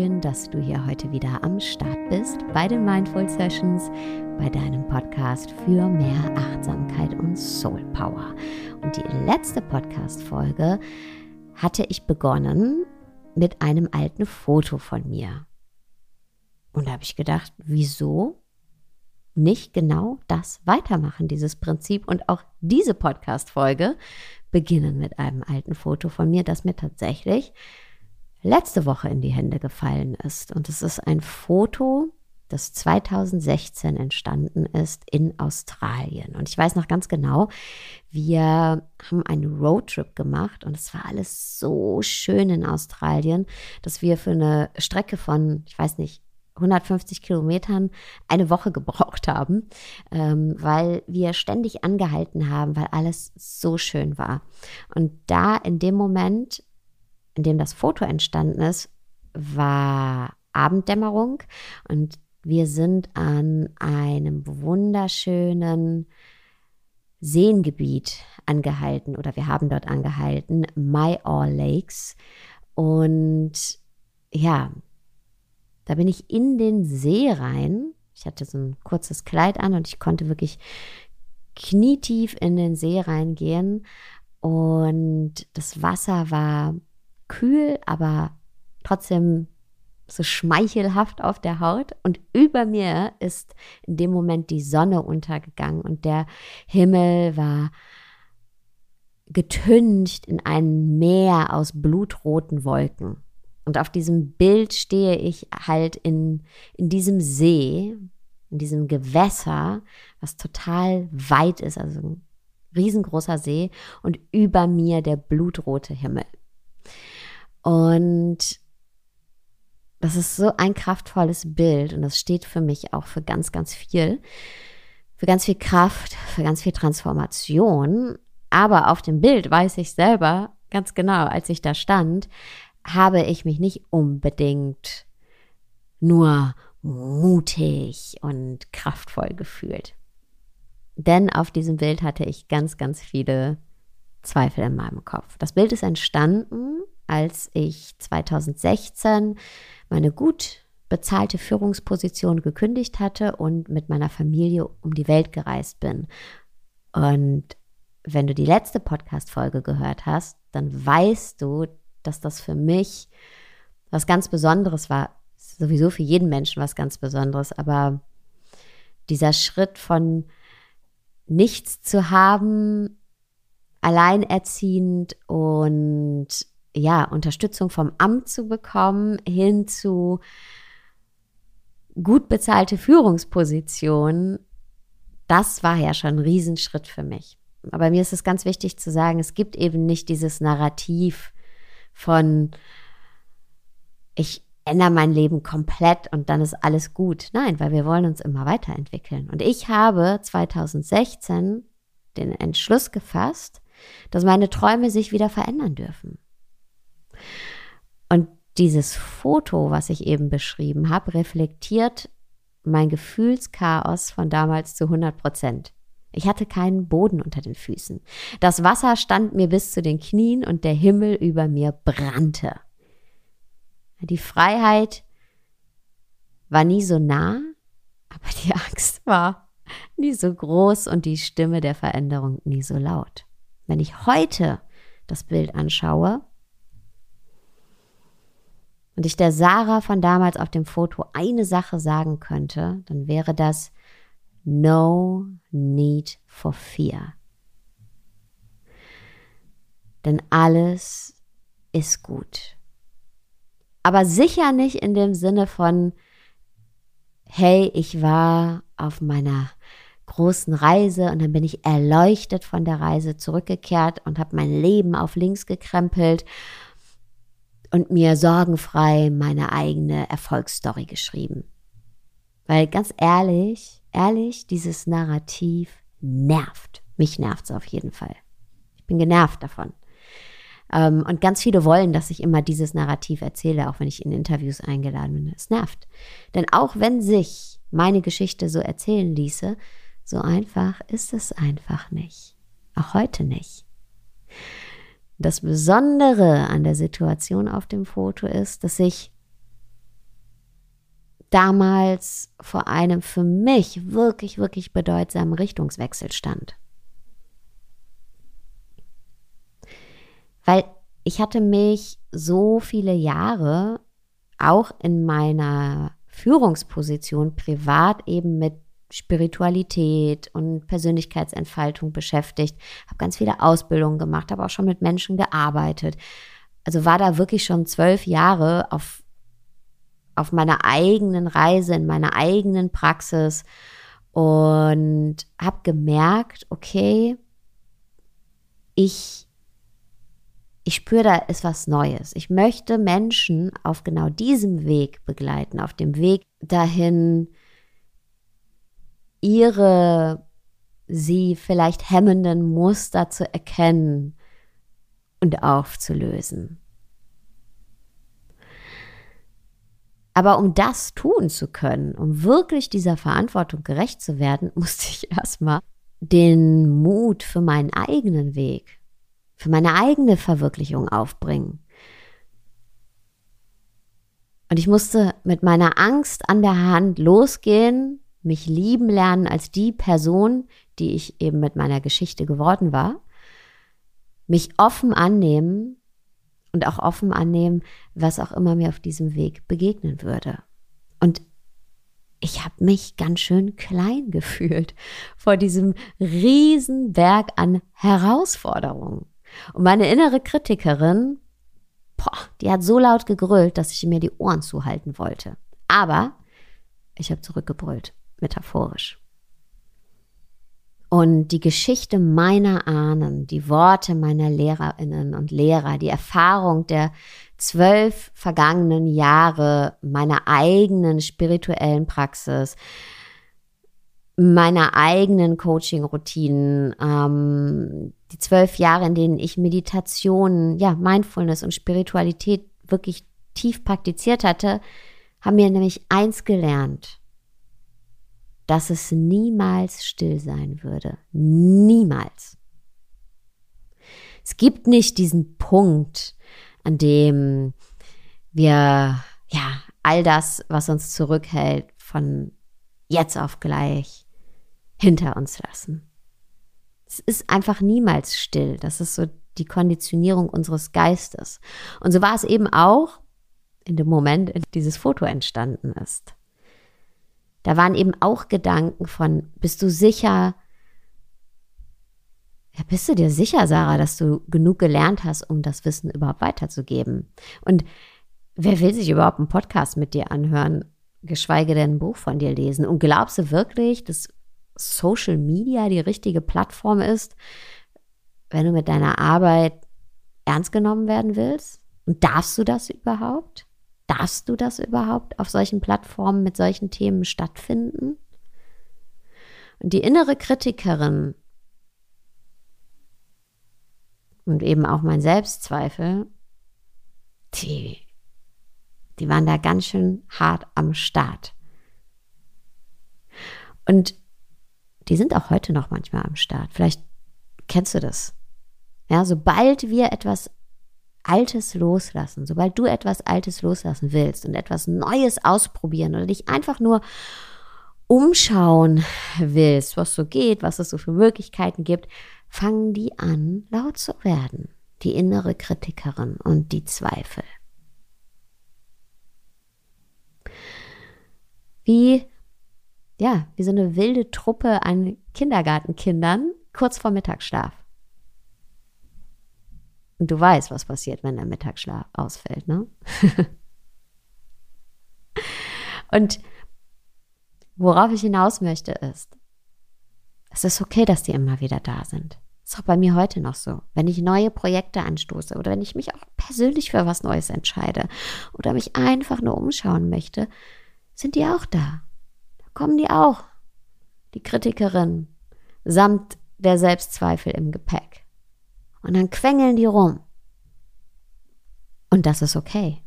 schön, dass du hier heute wieder am Start bist bei den Mindful Sessions, bei deinem Podcast für mehr Achtsamkeit und Soul Power. Und die letzte Podcast-Folge hatte ich begonnen mit einem alten Foto von mir. Und da habe ich gedacht, wieso nicht genau das weitermachen, dieses Prinzip und auch diese Podcast-Folge beginnen mit einem alten Foto von mir, das mir tatsächlich letzte Woche in die Hände gefallen ist. Und es ist ein Foto, das 2016 entstanden ist in Australien. Und ich weiß noch ganz genau, wir haben einen Roadtrip gemacht und es war alles so schön in Australien, dass wir für eine Strecke von, ich weiß nicht, 150 Kilometern eine Woche gebraucht haben, ähm, weil wir ständig angehalten haben, weil alles so schön war. Und da in dem Moment, in dem das Foto entstanden ist, war Abenddämmerung und wir sind an einem wunderschönen Seengebiet angehalten oder wir haben dort angehalten, My All Lakes. Und ja, da bin ich in den See rein. Ich hatte so ein kurzes Kleid an und ich konnte wirklich knietief in den See reingehen. Und das Wasser war kühl, aber trotzdem so schmeichelhaft auf der Haut. Und über mir ist in dem Moment die Sonne untergegangen und der Himmel war getüncht in ein Meer aus blutroten Wolken. Und auf diesem Bild stehe ich halt in, in diesem See, in diesem Gewässer, was total weit ist, also ein riesengroßer See und über mir der blutrote Himmel. Und das ist so ein kraftvolles Bild und das steht für mich auch für ganz, ganz viel, für ganz viel Kraft, für ganz viel Transformation. Aber auf dem Bild weiß ich selber ganz genau, als ich da stand, habe ich mich nicht unbedingt nur mutig und kraftvoll gefühlt. Denn auf diesem Bild hatte ich ganz, ganz viele Zweifel in meinem Kopf. Das Bild ist entstanden, als ich 2016 meine gut bezahlte Führungsposition gekündigt hatte und mit meiner Familie um die Welt gereist bin. Und wenn du die letzte Podcast-Folge gehört hast, dann weißt du, dass das für mich was ganz Besonderes war. Sowieso für jeden Menschen was ganz Besonderes, aber dieser Schritt von nichts zu haben, alleinerziehend und ja, Unterstützung vom Amt zu bekommen, hin zu gut bezahlte Führungspositionen, das war ja schon ein Riesenschritt für mich. Aber mir ist es ganz wichtig zu sagen, es gibt eben nicht dieses Narrativ, von ich ändere mein Leben komplett und dann ist alles gut. Nein, weil wir wollen uns immer weiterentwickeln. Und ich habe 2016 den Entschluss gefasst, dass meine Träume sich wieder verändern dürfen. Und dieses Foto, was ich eben beschrieben habe, reflektiert mein Gefühlschaos von damals zu 100 Prozent. Ich hatte keinen Boden unter den Füßen. Das Wasser stand mir bis zu den Knien und der Himmel über mir brannte. Die Freiheit war nie so nah, aber die Angst war nie so groß und die Stimme der Veränderung nie so laut. Wenn ich heute das Bild anschaue und ich der Sarah von damals auf dem Foto eine Sache sagen könnte, dann wäre das, No need for fear. Denn alles ist gut. Aber sicher nicht in dem Sinne von, hey, ich war auf meiner großen Reise und dann bin ich erleuchtet von der Reise zurückgekehrt und habe mein Leben auf links gekrempelt und mir sorgenfrei meine eigene Erfolgsstory geschrieben. Weil ganz ehrlich, ehrlich, dieses Narrativ nervt. Mich nervt es auf jeden Fall. Ich bin genervt davon. Ähm, und ganz viele wollen, dass ich immer dieses Narrativ erzähle, auch wenn ich in Interviews eingeladen bin. Es nervt. Denn auch wenn sich meine Geschichte so erzählen ließe, so einfach ist es einfach nicht. Auch heute nicht. Das Besondere an der Situation auf dem Foto ist, dass ich damals vor einem für mich wirklich, wirklich bedeutsamen Richtungswechsel stand. Weil ich hatte mich so viele Jahre auch in meiner Führungsposition privat eben mit Spiritualität und Persönlichkeitsentfaltung beschäftigt, habe ganz viele Ausbildungen gemacht, habe auch schon mit Menschen gearbeitet. Also war da wirklich schon zwölf Jahre auf, auf meiner eigenen Reise, in meiner eigenen Praxis und habe gemerkt, okay, ich ich spüre, da ist was Neues. Ich möchte Menschen auf genau diesem Weg begleiten, auf dem Weg dahin, ihre sie vielleicht hemmenden Muster zu erkennen und aufzulösen. Aber um das tun zu können, um wirklich dieser Verantwortung gerecht zu werden, musste ich erstmal den Mut für meinen eigenen Weg für meine eigene Verwirklichung aufbringen. Und ich musste mit meiner Angst an der Hand losgehen, mich lieben lernen als die Person, die ich eben mit meiner Geschichte geworden war, mich offen annehmen und auch offen annehmen, was auch immer mir auf diesem Weg begegnen würde. Und ich habe mich ganz schön klein gefühlt vor diesem riesen Berg an Herausforderungen. Und meine innere Kritikerin, boah, die hat so laut gegrüllt, dass ich mir die Ohren zuhalten wollte. Aber ich habe zurückgebrüllt, metaphorisch. Und die Geschichte meiner Ahnen, die Worte meiner Lehrerinnen und Lehrer, die Erfahrung der zwölf vergangenen Jahre meiner eigenen spirituellen Praxis, meiner eigenen Coaching-Routinen, ähm, die zwölf Jahre, in denen ich Meditation, ja, Mindfulness und Spiritualität wirklich tief praktiziert hatte, haben mir nämlich eins gelernt, dass es niemals still sein würde. Niemals. Es gibt nicht diesen Punkt, an dem wir, ja, all das, was uns zurückhält, von jetzt auf gleich hinter uns lassen. Es ist einfach niemals still. Das ist so die Konditionierung unseres Geistes. Und so war es eben auch in dem Moment, in dem dieses Foto entstanden ist. Da waren eben auch Gedanken von, bist du sicher, ja, bist du dir sicher, Sarah, dass du genug gelernt hast, um das Wissen überhaupt weiterzugeben? Und wer will sich überhaupt einen Podcast mit dir anhören, geschweige denn ein Buch von dir lesen? Und glaubst du wirklich, dass Social Media die richtige Plattform ist, wenn du mit deiner Arbeit ernst genommen werden willst? Und darfst du das überhaupt? Darfst du das überhaupt auf solchen Plattformen mit solchen Themen stattfinden? Und die innere Kritikerin und eben auch mein Selbstzweifel, die, die waren da ganz schön hart am Start. Und die sind auch heute noch manchmal am Start. Vielleicht kennst du das. Ja, sobald wir etwas Altes loslassen, sobald du etwas Altes loslassen willst und etwas Neues ausprobieren oder dich einfach nur umschauen willst, was so geht, was es so für Möglichkeiten gibt, fangen die an, laut zu werden. Die innere Kritikerin und die Zweifel. Wie ja, wie so eine wilde Truppe an Kindergartenkindern kurz vor Mittagsschlaf. Und du weißt, was passiert, wenn der Mittagsschlaf ausfällt, ne? Und worauf ich hinaus möchte ist, es ist okay, dass die immer wieder da sind. Ist auch bei mir heute noch so. Wenn ich neue Projekte anstoße oder wenn ich mich auch persönlich für was Neues entscheide oder mich einfach nur umschauen möchte, sind die auch da kommen die auch, die Kritikerin, samt der Selbstzweifel im Gepäck. Und dann quengeln die rum. Und das ist okay.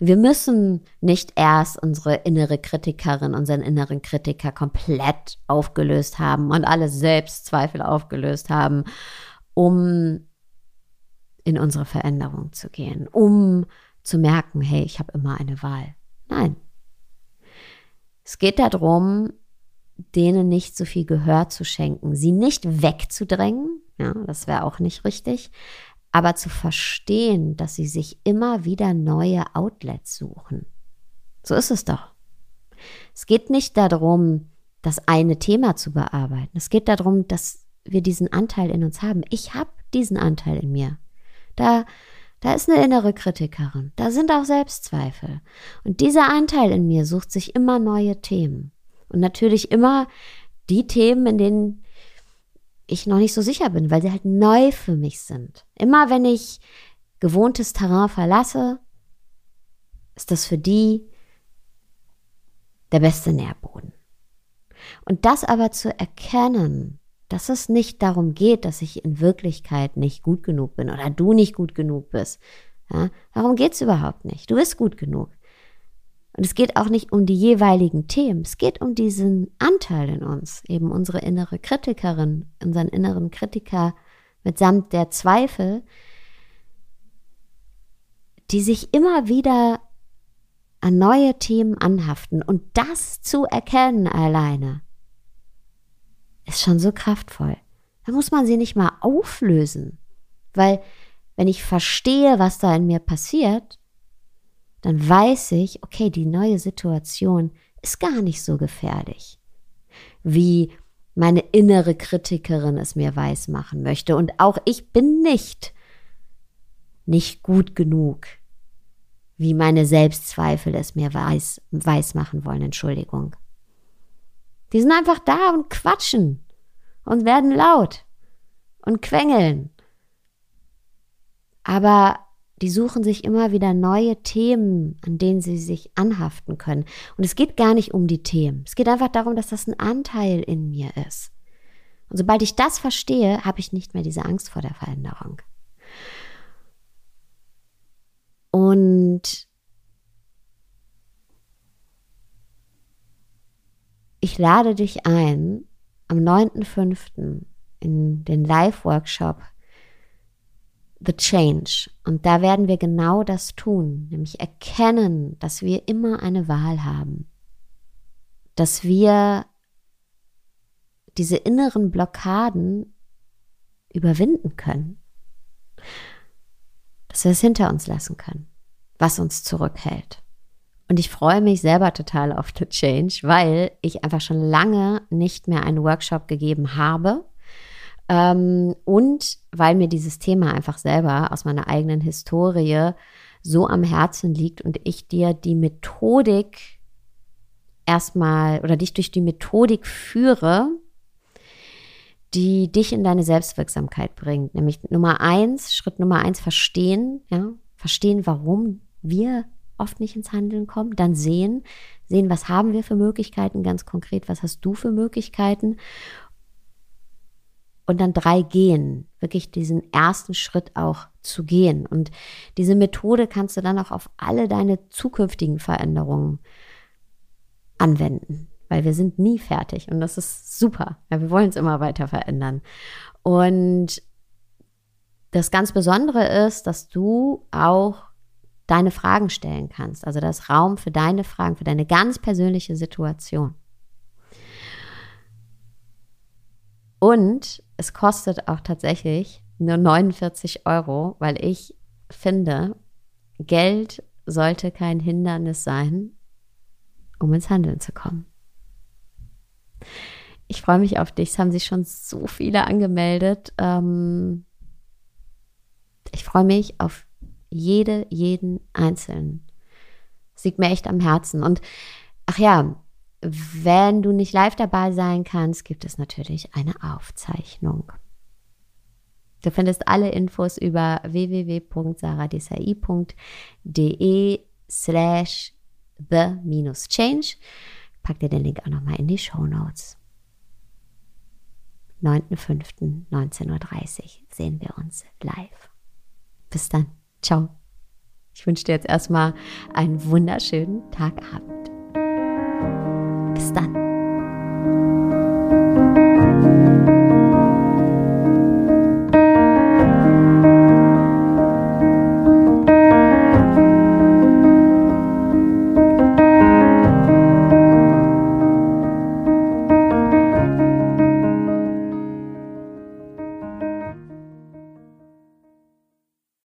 Wir müssen nicht erst unsere innere Kritikerin, unseren inneren Kritiker komplett aufgelöst haben und alle Selbstzweifel aufgelöst haben, um in unsere Veränderung zu gehen, um zu merken, hey, ich habe immer eine Wahl. Nein, Es geht darum, denen nicht so viel Gehör zu schenken, sie nicht wegzudrängen, ja, das wäre auch nicht richtig, aber zu verstehen, dass sie sich immer wieder neue Outlets suchen. So ist es doch. Es geht nicht darum, das eine Thema zu bearbeiten. Es geht darum, dass wir diesen Anteil in uns haben. Ich habe diesen Anteil in mir. Da, da ist eine innere Kritikerin. Da sind auch Selbstzweifel. Und dieser Anteil in mir sucht sich immer neue Themen. Und natürlich immer die Themen, in denen ich noch nicht so sicher bin, weil sie halt neu für mich sind. Immer wenn ich gewohntes Terrain verlasse, ist das für die der beste Nährboden. Und das aber zu erkennen, dass es nicht darum geht, dass ich in Wirklichkeit nicht gut genug bin oder du nicht gut genug bist. Ja, darum geht es überhaupt nicht. Du bist gut genug. Und es geht auch nicht um die jeweiligen Themen. Es geht um diesen Anteil in uns, eben unsere innere Kritikerin, unseren inneren Kritiker mitsamt der Zweifel, die sich immer wieder an neue Themen anhaften. Und das zu erkennen alleine ist schon so kraftvoll. Da muss man sie nicht mal auflösen. Weil wenn ich verstehe, was da in mir passiert, dann weiß ich, okay, die neue Situation ist gar nicht so gefährlich, wie meine innere Kritikerin es mir weiß machen möchte. Und auch ich bin nicht nicht gut genug, wie meine Selbstzweifel es mir weiß, weiß machen wollen. Entschuldigung. Die sind einfach da und quatschen und werden laut und quengeln. Aber die suchen sich immer wieder neue Themen, an denen sie sich anhaften können. Und es geht gar nicht um die Themen. Es geht einfach darum, dass das ein Anteil in mir ist. Und sobald ich das verstehe, habe ich nicht mehr diese Angst vor der Veränderung. Und ich lade dich ein, am 9.5. in den Live-Workshop The Change. Und da werden wir genau das tun, nämlich erkennen, dass wir immer eine Wahl haben. Dass wir diese inneren Blockaden überwinden können. Dass wir es hinter uns lassen können, was uns zurückhält. Und ich freue mich selber total auf The Change, weil ich einfach schon lange nicht mehr einen Workshop gegeben habe. Ähm, und weil mir dieses Thema einfach selber aus meiner eigenen Historie so am Herzen liegt und ich dir die Methodik erstmal oder dich durch die Methodik führe, die dich in deine Selbstwirksamkeit bringt. Nämlich Nummer eins, Schritt Nummer eins, verstehen, ja, verstehen, warum wir oft nicht ins Handeln kommen, dann sehen, sehen, was haben wir für Möglichkeiten ganz konkret, was hast du für Möglichkeiten und dann drei gehen, wirklich diesen ersten Schritt auch zu gehen. Und diese Methode kannst du dann auch auf alle deine zukünftigen Veränderungen anwenden, weil wir sind nie fertig und das ist super. Ja, wir wollen es immer weiter verändern. Und das ganz Besondere ist, dass du auch deine Fragen stellen kannst. Also das Raum für deine Fragen, für deine ganz persönliche Situation. Und es kostet auch tatsächlich nur 49 Euro, weil ich finde, Geld sollte kein Hindernis sein, um ins Handeln zu kommen. Ich freue mich auf dich. Es haben sich schon so viele angemeldet. Ähm, ich freue mich auf jede, jeden Einzelnen. Das liegt mir echt am Herzen. Und ach ja, wenn du nicht live dabei sein kannst, gibt es natürlich eine Aufzeichnung. Du findest alle Infos über www.saradesai.de slash the-change. Pack dir den Link auch nochmal in die Show Notes. 9.5.19.30 Uhr sehen wir uns live. Bis dann. Ciao. Ich wünsche dir jetzt erstmal einen wunderschönen Tagabend.